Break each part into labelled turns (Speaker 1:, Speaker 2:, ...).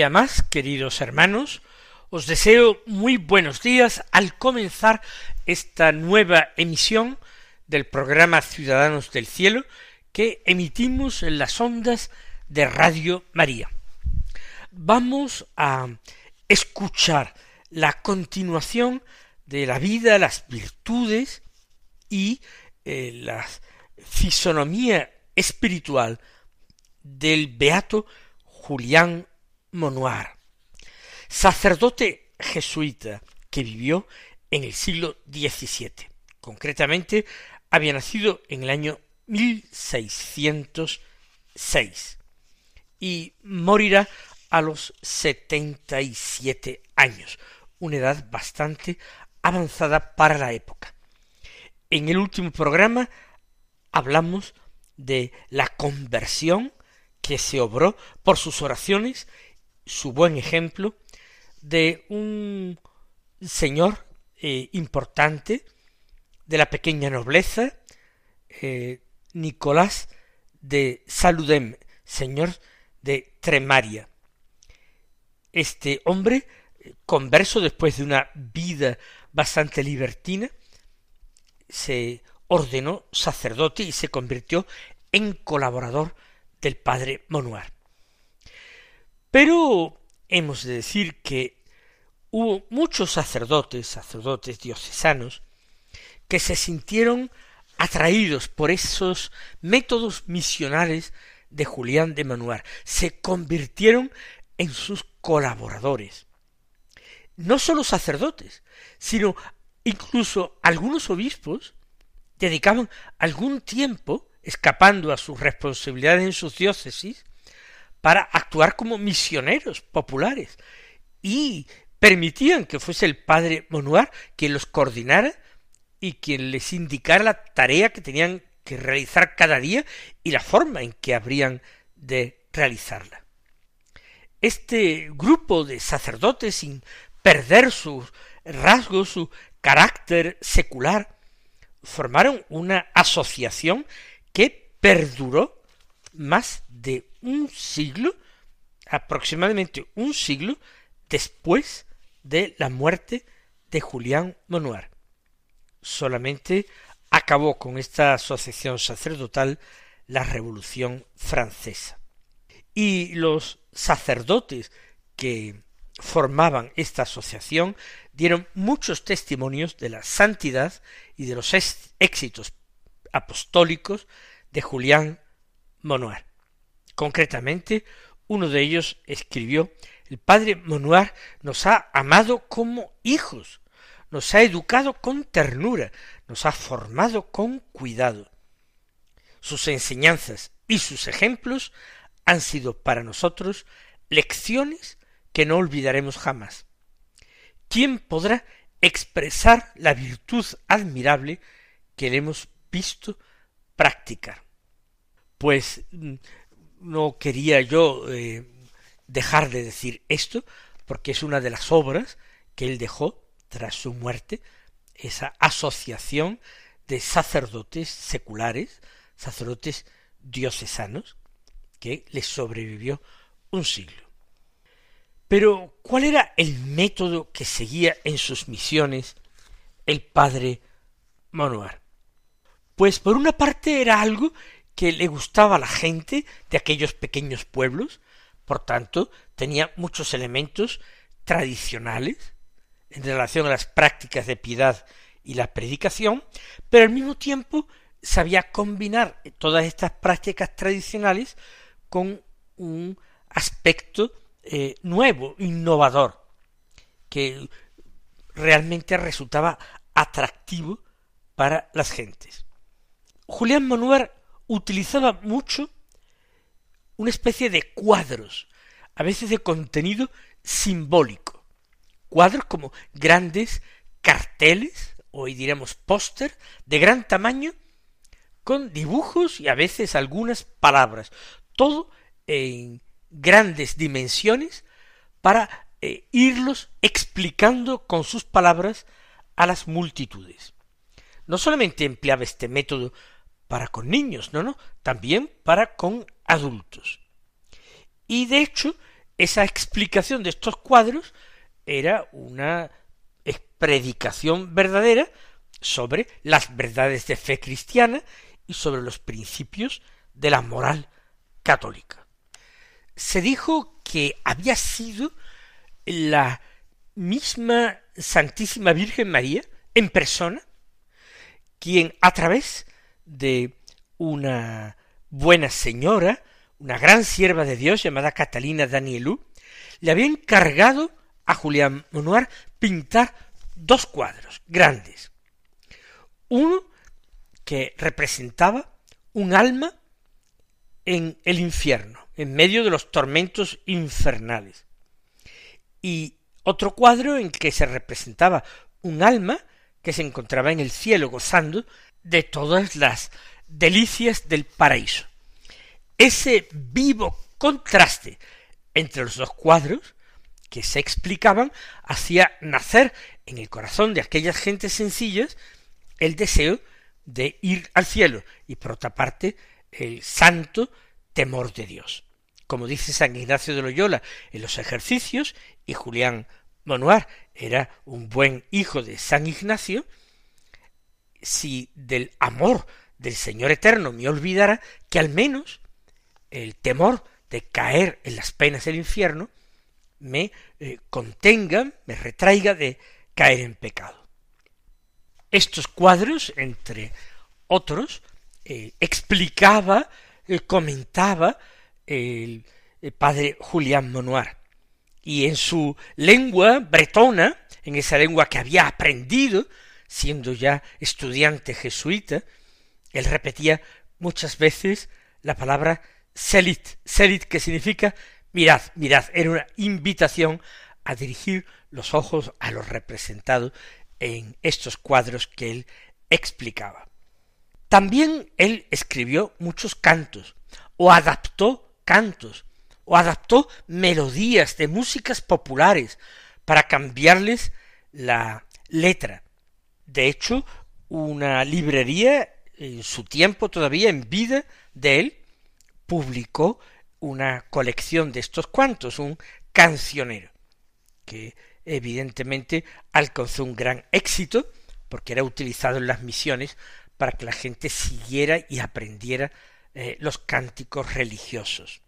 Speaker 1: Más, queridos hermanos, os deseo muy buenos días al comenzar esta nueva emisión del programa Ciudadanos del Cielo que emitimos en las ondas de Radio María. Vamos a escuchar la continuación de la vida, las virtudes y eh, la fisonomía espiritual del beato Julián Monuar, sacerdote jesuita que vivió en el siglo XVII. Concretamente, había nacido en el año 1606 y morirá a los setenta y siete años, una edad bastante avanzada para la época. En el último programa hablamos de la conversión que se obró por sus oraciones su buen ejemplo de un señor eh, importante de la pequeña nobleza, eh, Nicolás de Saludem, señor de Tremaria. Este hombre, converso después de una vida bastante libertina, se ordenó sacerdote y se convirtió en colaborador del padre Monuar. Pero hemos de decir que hubo muchos sacerdotes, sacerdotes diocesanos, que se sintieron atraídos por esos métodos misionales de Julián de Manuar, se convirtieron en sus colaboradores. No solo sacerdotes, sino incluso algunos obispos dedicaban algún tiempo, escapando a sus responsabilidades en sus diócesis, para actuar como misioneros populares y permitían que fuese el padre Monuar quien los coordinara y quien les indicara la tarea que tenían que realizar cada día y la forma en que habrían de realizarla. Este grupo de sacerdotes, sin perder sus rasgos, su carácter secular, formaron una asociación que perduró más de un siglo, aproximadamente un siglo, después de la muerte de Julián Monuar. Solamente acabó con esta asociación sacerdotal la Revolución Francesa. Y los sacerdotes que formaban esta asociación dieron muchos testimonios de la santidad y de los éxitos apostólicos de Julián Monuar. Concretamente, uno de ellos escribió El padre Monuar nos ha amado como hijos, nos ha educado con ternura, nos ha formado con cuidado. Sus enseñanzas y sus ejemplos han sido para nosotros lecciones que no olvidaremos jamás. ¿Quién podrá expresar la virtud admirable que le hemos visto practicar? Pues mm, no quería yo eh, dejar de decir esto, porque es una de las obras que él dejó tras su muerte, esa asociación de sacerdotes seculares, sacerdotes diocesanos, que les sobrevivió un siglo. Pero, ¿cuál era el método que seguía en sus misiones el padre Monoar? Pues por una parte era algo que le gustaba a la gente de aquellos pequeños pueblos, por tanto, tenía muchos elementos tradicionales en relación a las prácticas de piedad y la predicación, pero al mismo tiempo sabía combinar todas estas prácticas tradicionales con un aspecto eh, nuevo, innovador, que realmente resultaba atractivo para las gentes. Julián Manuar utilizaba mucho una especie de cuadros, a veces de contenido simbólico. Cuadros como grandes carteles, hoy diremos póster, de gran tamaño, con dibujos y a veces algunas palabras, todo en grandes dimensiones para eh, irlos explicando con sus palabras a las multitudes. No solamente empleaba este método para con niños, no, no, también para con adultos. Y de hecho, esa explicación de estos cuadros era una predicación verdadera sobre las verdades de fe cristiana y sobre los principios de la moral católica. Se dijo que había sido la misma Santísima Virgen María en persona quien a través de una buena señora, una gran sierva de Dios llamada Catalina Danielú, le había encargado a Julián Monoir pintar dos cuadros grandes. Uno que representaba un alma en el infierno, en medio de los tormentos infernales. Y otro cuadro en que se representaba un alma que se encontraba en el cielo gozando de todas las delicias del paraíso. Ese vivo contraste entre los dos cuadros que se explicaban hacía nacer en el corazón de aquellas gentes sencillas el deseo de ir al cielo y por otra parte el santo temor de Dios. Como dice San Ignacio de Loyola en los ejercicios, y Julián Monoir era un buen hijo de San Ignacio, si del amor del Señor eterno me olvidara, que al menos el temor de caer en las penas del infierno me eh, contenga, me retraiga de caer en pecado. Estos cuadros, entre otros, eh, explicaba, eh, comentaba el, el, padre Julián Monoir. Y en su lengua bretona, en esa lengua que había aprendido, siendo ya estudiante jesuita, él repetía muchas veces la palabra selit, selit que significa mirad, mirad, era una invitación a dirigir los ojos a los representados en estos cuadros que él explicaba. También él escribió muchos cantos, o adaptó cantos, o adaptó melodías de músicas populares para cambiarles la letra. De hecho, una librería en su tiempo todavía en vida de él publicó una colección de estos cuantos, un cancionero, que evidentemente alcanzó un gran éxito porque era utilizado en las misiones para que la gente siguiera y aprendiera eh, los cánticos religiosos.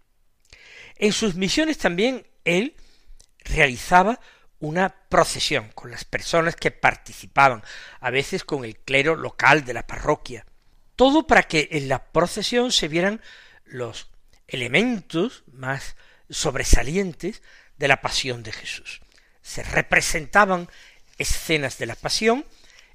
Speaker 1: En sus misiones también él realizaba una procesión con las personas que participaban, a veces con el clero local de la parroquia, todo para que en la procesión se vieran los elementos más sobresalientes de la pasión de Jesús. Se representaban escenas de la pasión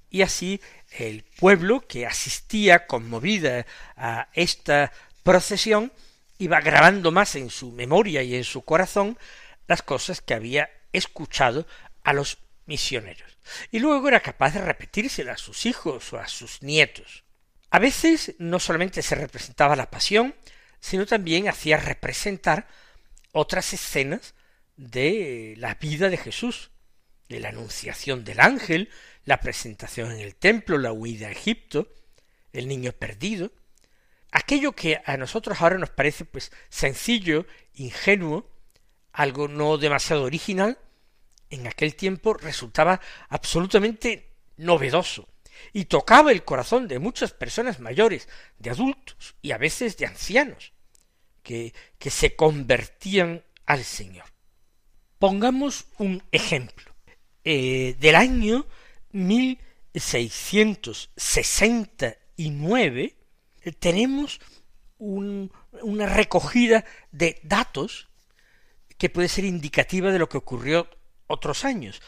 Speaker 1: y así el pueblo que asistía conmovida a esta procesión iba grabando más en su memoria y en su corazón las cosas que había escuchado a los misioneros, y luego era capaz de repetírsela a sus hijos o a sus nietos. A veces no solamente se representaba la pasión, sino también hacía representar otras escenas de la vida de Jesús, de la anunciación del ángel, la presentación en el templo, la huida a Egipto, el niño perdido, aquello que a nosotros ahora nos parece pues sencillo, ingenuo, algo no demasiado original, en aquel tiempo resultaba absolutamente novedoso y tocaba el corazón de muchas personas mayores, de adultos y a veces de ancianos, que, que se convertían al Señor. Pongamos un ejemplo. Eh, del año 1669 eh, tenemos un, una recogida de datos que puede ser indicativa de lo que ocurrió otros años.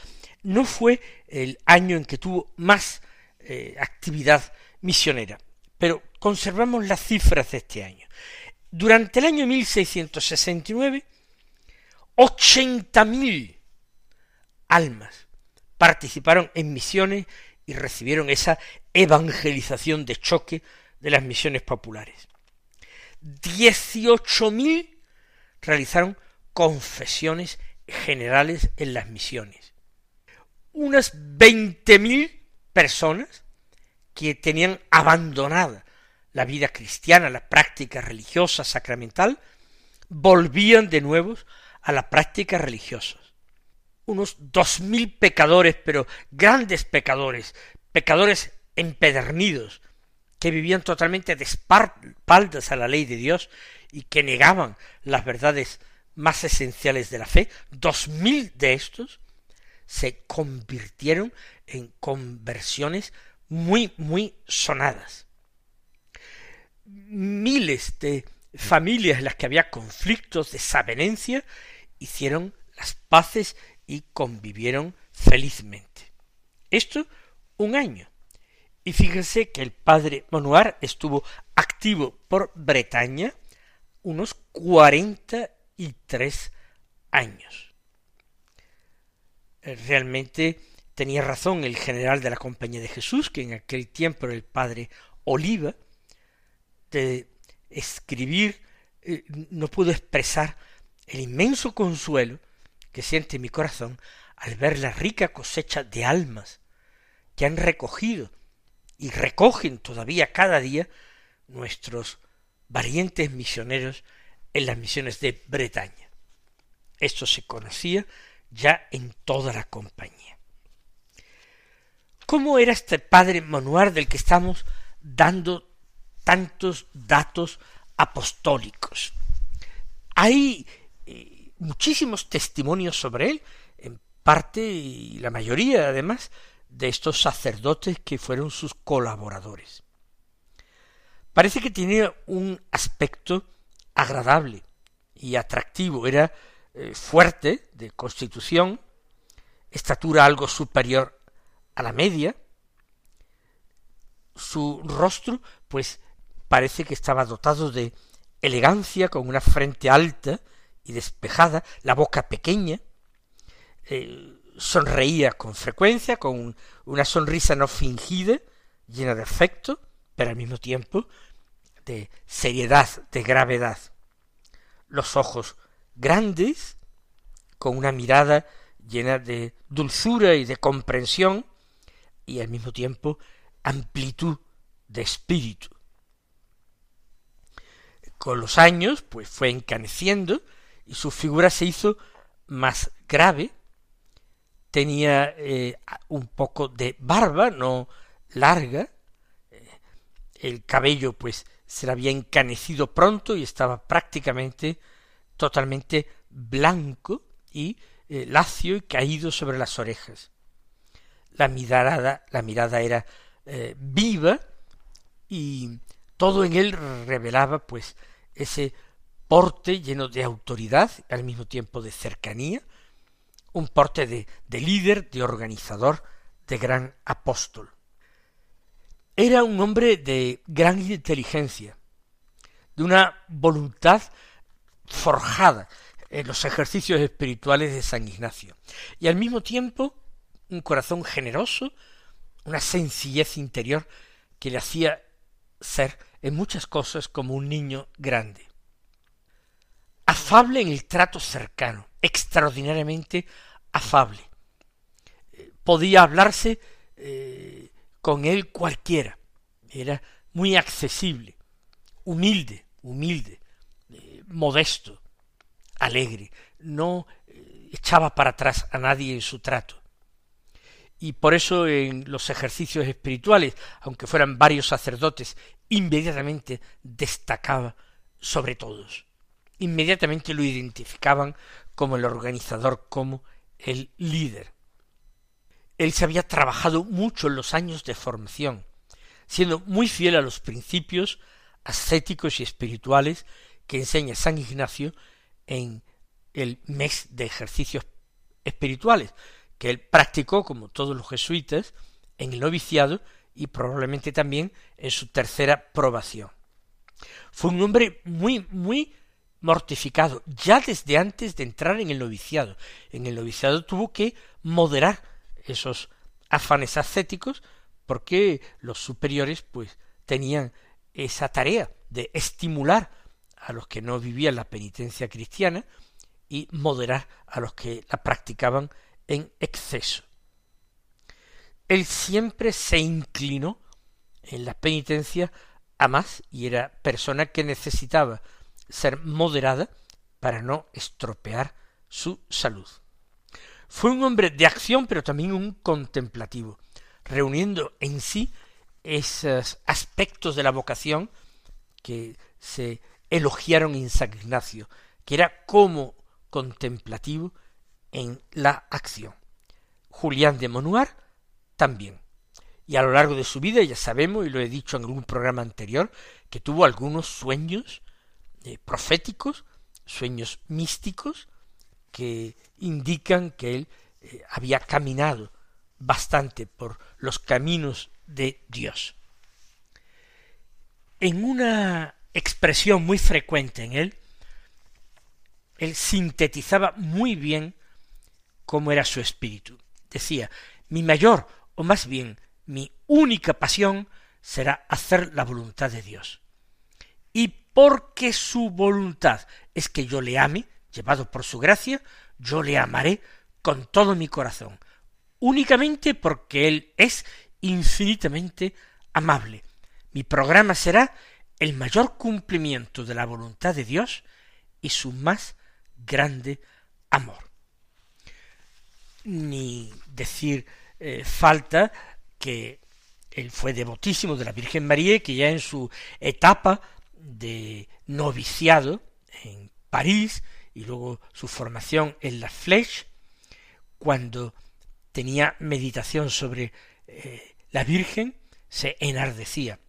Speaker 1: no fue el año en que tuvo más eh, actividad misionera, pero conservamos las cifras de este año. Durante el año 1669, mil almas participaron en misiones y recibieron esa evangelización de choque de las misiones populares. mil realizaron confesiones generales en las misiones. Unas mil personas que tenían abandonada la vida cristiana, la práctica religiosa, sacramental, volvían de nuevo a la práctica religiosa. Unos dos mil pecadores, pero grandes pecadores, pecadores empedernidos, que vivían totalmente de espaldas a la ley de Dios y que negaban las verdades más esenciales de la fe, dos mil de estos se convirtieron en conversiones muy, muy sonadas. Miles de familias en las que había conflictos, desavenencia, hicieron las paces y convivieron felizmente. Esto un año. Y fíjense que el padre Monuar estuvo activo por Bretaña unos cuarenta y tres años. Realmente tenía razón el general de la Compañía de Jesús, que en aquel tiempo era el padre Oliva, de escribir, eh, no pudo expresar el inmenso consuelo que siente mi corazón al ver la rica cosecha de almas que han recogido y recogen todavía cada día nuestros valientes misioneros en las misiones de Bretaña. Esto se conocía ya en toda la compañía. ¿Cómo era este padre Manuar del que estamos dando tantos datos apostólicos? Hay eh, muchísimos testimonios sobre él, en parte y la mayoría además de estos sacerdotes que fueron sus colaboradores. Parece que tenía un aspecto agradable y atractivo, era eh, fuerte de constitución, estatura algo superior a la media, su rostro, pues parece que estaba dotado de elegancia, con una frente alta y despejada, la boca pequeña, eh, sonreía con frecuencia, con una sonrisa no fingida, llena de afecto, pero al mismo tiempo de seriedad, de gravedad. Los ojos grandes, con una mirada llena de dulzura y de comprensión, y al mismo tiempo amplitud de espíritu. Con los años, pues fue encaneciendo y su figura se hizo más grave, tenía eh, un poco de barba, no larga, eh, el cabello pues se le había encanecido pronto y estaba prácticamente totalmente blanco y eh, lacio y caído sobre las orejas. La mirada, era viva y todo en él revelaba pues ese porte lleno de autoridad, al mismo tiempo de cercanía, un porte de líder, de organizador, de gran apóstol. Era un hombre de gran inteligencia, de una voluntad forjada en los ejercicios espirituales de San Ignacio, y al mismo tiempo un corazón generoso, una sencillez interior que le hacía ser en muchas cosas como un niño grande. Afable en el trato cercano, extraordinariamente afable. Eh, podía hablarse eh, con él cualquiera. Era muy accesible, humilde, humilde, eh, modesto, alegre. No echaba para atrás a nadie en su trato. Y por eso en los ejercicios espirituales, aunque fueran varios sacerdotes, inmediatamente destacaba sobre todos inmediatamente lo identificaban como el organizador, como el líder. Él se había trabajado mucho en los años de formación, siendo muy fiel a los principios ascéticos y espirituales que enseña San Ignacio en el mes de ejercicios espirituales, que él practicó, como todos los jesuitas, en el noviciado y probablemente también en su tercera probación. Fue un hombre muy, muy mortificado, ya desde antes de entrar en el noviciado. En el noviciado tuvo que moderar esos afanes ascéticos porque los superiores pues tenían esa tarea de estimular a los que no vivían la penitencia cristiana y moderar a los que la practicaban en exceso. Él siempre se inclinó en la penitencia a más y era persona que necesitaba ser moderada para no estropear su salud. Fue un hombre de acción, pero también un contemplativo, reuniendo en sí esos aspectos de la vocación que se elogiaron en San Ignacio, que era como contemplativo en la acción. Julián de Monuar también. Y a lo largo de su vida ya sabemos, y lo he dicho en algún programa anterior, que tuvo algunos sueños eh, proféticos, sueños místicos, que indican que él eh, había caminado bastante por los caminos de Dios. En una expresión muy frecuente en él, él sintetizaba muy bien cómo era su espíritu. Decía, mi mayor, o más bien mi única pasión, será hacer la voluntad de Dios. Y porque su voluntad es que yo le ame, llevado por su gracia, yo le amaré con todo mi corazón, únicamente porque Él es infinitamente amable. Mi programa será el mayor cumplimiento de la voluntad de Dios y su más grande amor. Ni decir eh, falta que él fue devotísimo de la Virgen María que ya en su etapa de noviciado en París y luego su formación en la Flèche, cuando tenía meditación sobre eh, la Virgen, se enardecía.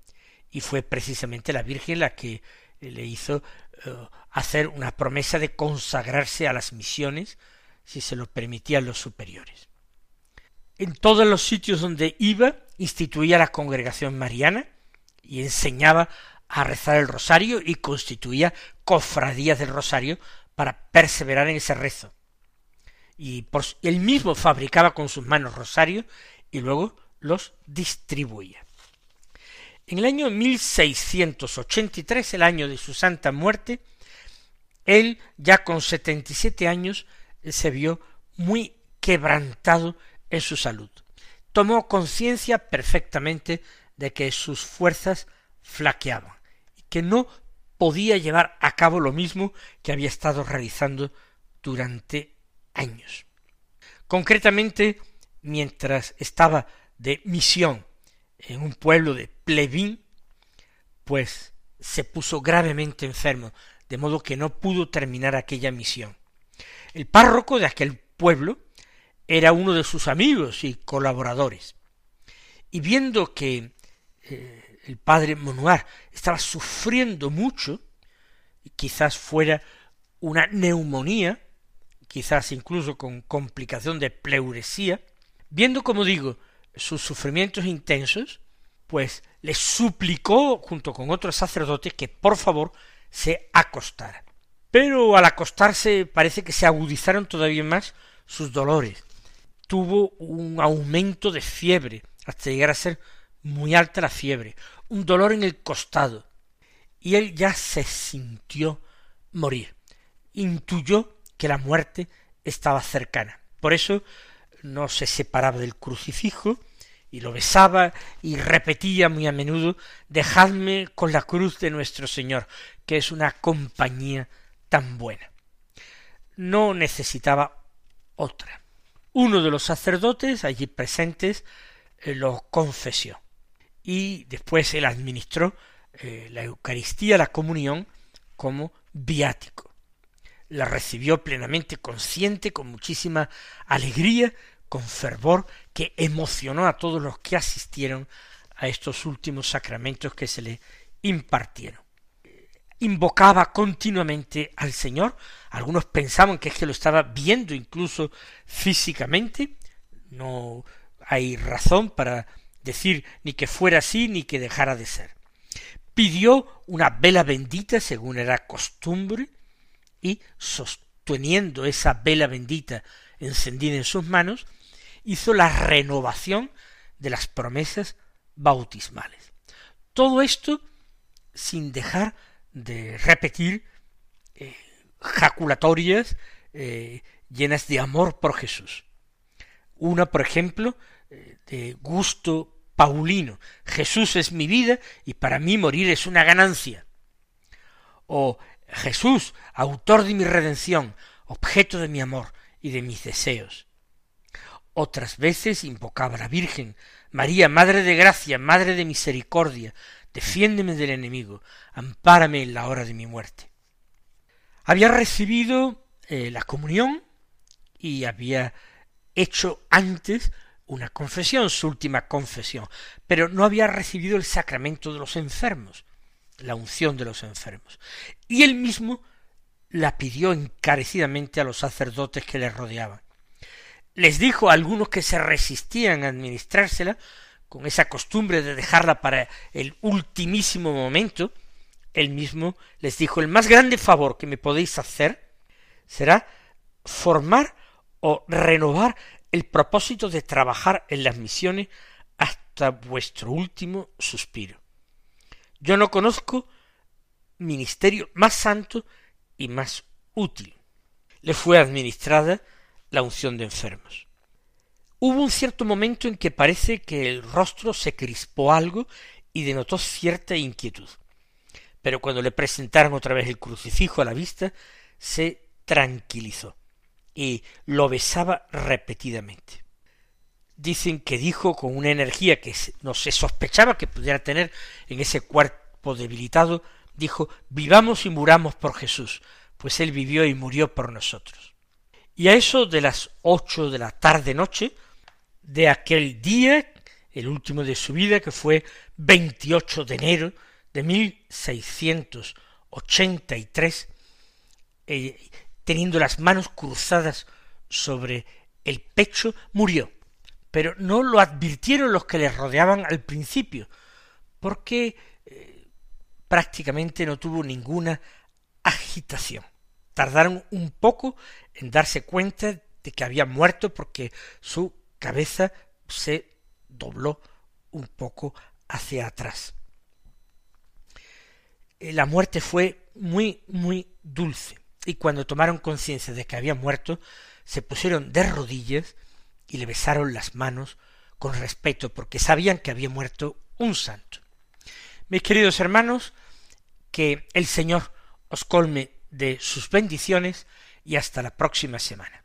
Speaker 1: Y fue precisamente la Virgen la que le hizo eh, hacer una promesa de consagrarse a las misiones si se lo permitían los superiores. En todos los sitios donde iba, instituía la congregación mariana y enseñaba a rezar el rosario y constituía cofradías del rosario para perseverar en ese rezo. Y por, él mismo fabricaba con sus manos rosarios y luego los distribuía. En el año 1683, el año de su santa muerte, él, ya con setenta y siete años, se vio muy quebrantado en su salud. Tomó conciencia perfectamente de que sus fuerzas flaqueaban y que no podía llevar a cabo lo mismo que había estado realizando durante años. Concretamente, mientras estaba de misión en un pueblo de Plebín, pues se puso gravemente enfermo, de modo que no pudo terminar aquella misión. El párroco de aquel pueblo era uno de sus amigos y colaboradores. Y viendo que eh, el padre Monuar estaba sufriendo mucho, quizás fuera una neumonía, quizás incluso con complicación de pleuresía, viendo, como digo, sus sufrimientos intensos, pues le suplicó junto con otros sacerdotes que por favor se acostara. Pero al acostarse parece que se agudizaron todavía más sus dolores. Tuvo un aumento de fiebre hasta llegar a ser muy alta la fiebre, un dolor en el costado, y él ya se sintió morir, intuyó que la muerte estaba cercana. Por eso no se separaba del crucifijo, y lo besaba y repetía muy a menudo Dejadme con la cruz de nuestro Señor, que es una compañía tan buena. No necesitaba otra. Uno de los sacerdotes allí presentes eh, lo confesó y después él administró eh, la Eucaristía, la comunión, como viático. La recibió plenamente consciente, con muchísima alegría, con fervor, que emocionó a todos los que asistieron a estos últimos sacramentos que se le impartieron. Invocaba continuamente al Señor, algunos pensaban que es que lo estaba viendo incluso físicamente, No hay razón para decir ni que fuera así ni que dejara de ser. Pidió una vela bendita según era costumbre y sosteniendo esa vela bendita encendida en sus manos, hizo la renovación de las promesas bautismales. Todo esto sin dejar de repetir eh, jaculatorias eh, llenas de amor por Jesús. Una, por ejemplo, de gusto paulino. Jesús es mi vida y para mí morir es una ganancia. O Jesús, autor de mi redención, objeto de mi amor y de mis deseos. Otras veces invocaba a la Virgen, María, Madre de Gracia, Madre de Misericordia, defiéndeme del enemigo, ampárame en la hora de mi muerte. Había recibido eh, la comunión y había hecho antes una confesión, su última confesión, pero no había recibido el sacramento de los enfermos, la unción de los enfermos. Y él mismo la pidió encarecidamente a los sacerdotes que le rodeaban. Les dijo a algunos que se resistían a administrársela, con esa costumbre de dejarla para el ultimísimo momento, él mismo les dijo el más grande favor que me podéis hacer será formar o renovar el propósito de trabajar en las misiones hasta vuestro último suspiro. Yo no conozco ministerio más santo y más útil. Le fue administrada la unción de enfermos. Hubo un cierto momento en que parece que el rostro se crispó algo y denotó cierta inquietud. Pero cuando le presentaron otra vez el crucifijo a la vista, se tranquilizó y lo besaba repetidamente. Dicen que dijo con una energía que no se sospechaba que pudiera tener en ese cuerpo debilitado, dijo vivamos y muramos por Jesús, pues él vivió y murió por nosotros. Y a eso de las ocho de la tarde noche, de aquel día, el último de su vida, que fue 28 de enero de 1683, eh, teniendo las manos cruzadas sobre el pecho, murió. Pero no lo advirtieron los que le rodeaban al principio, porque eh, prácticamente no tuvo ninguna agitación. Tardaron un poco en darse cuenta de que había muerto porque su cabeza se dobló un poco hacia atrás. Eh, la muerte fue muy, muy dulce, y cuando tomaron conciencia de que había muerto, se pusieron de rodillas y le besaron las manos con respeto, porque sabían que había muerto un santo. Mis queridos hermanos, que el Señor os colme de sus bendiciones y hasta la próxima semana.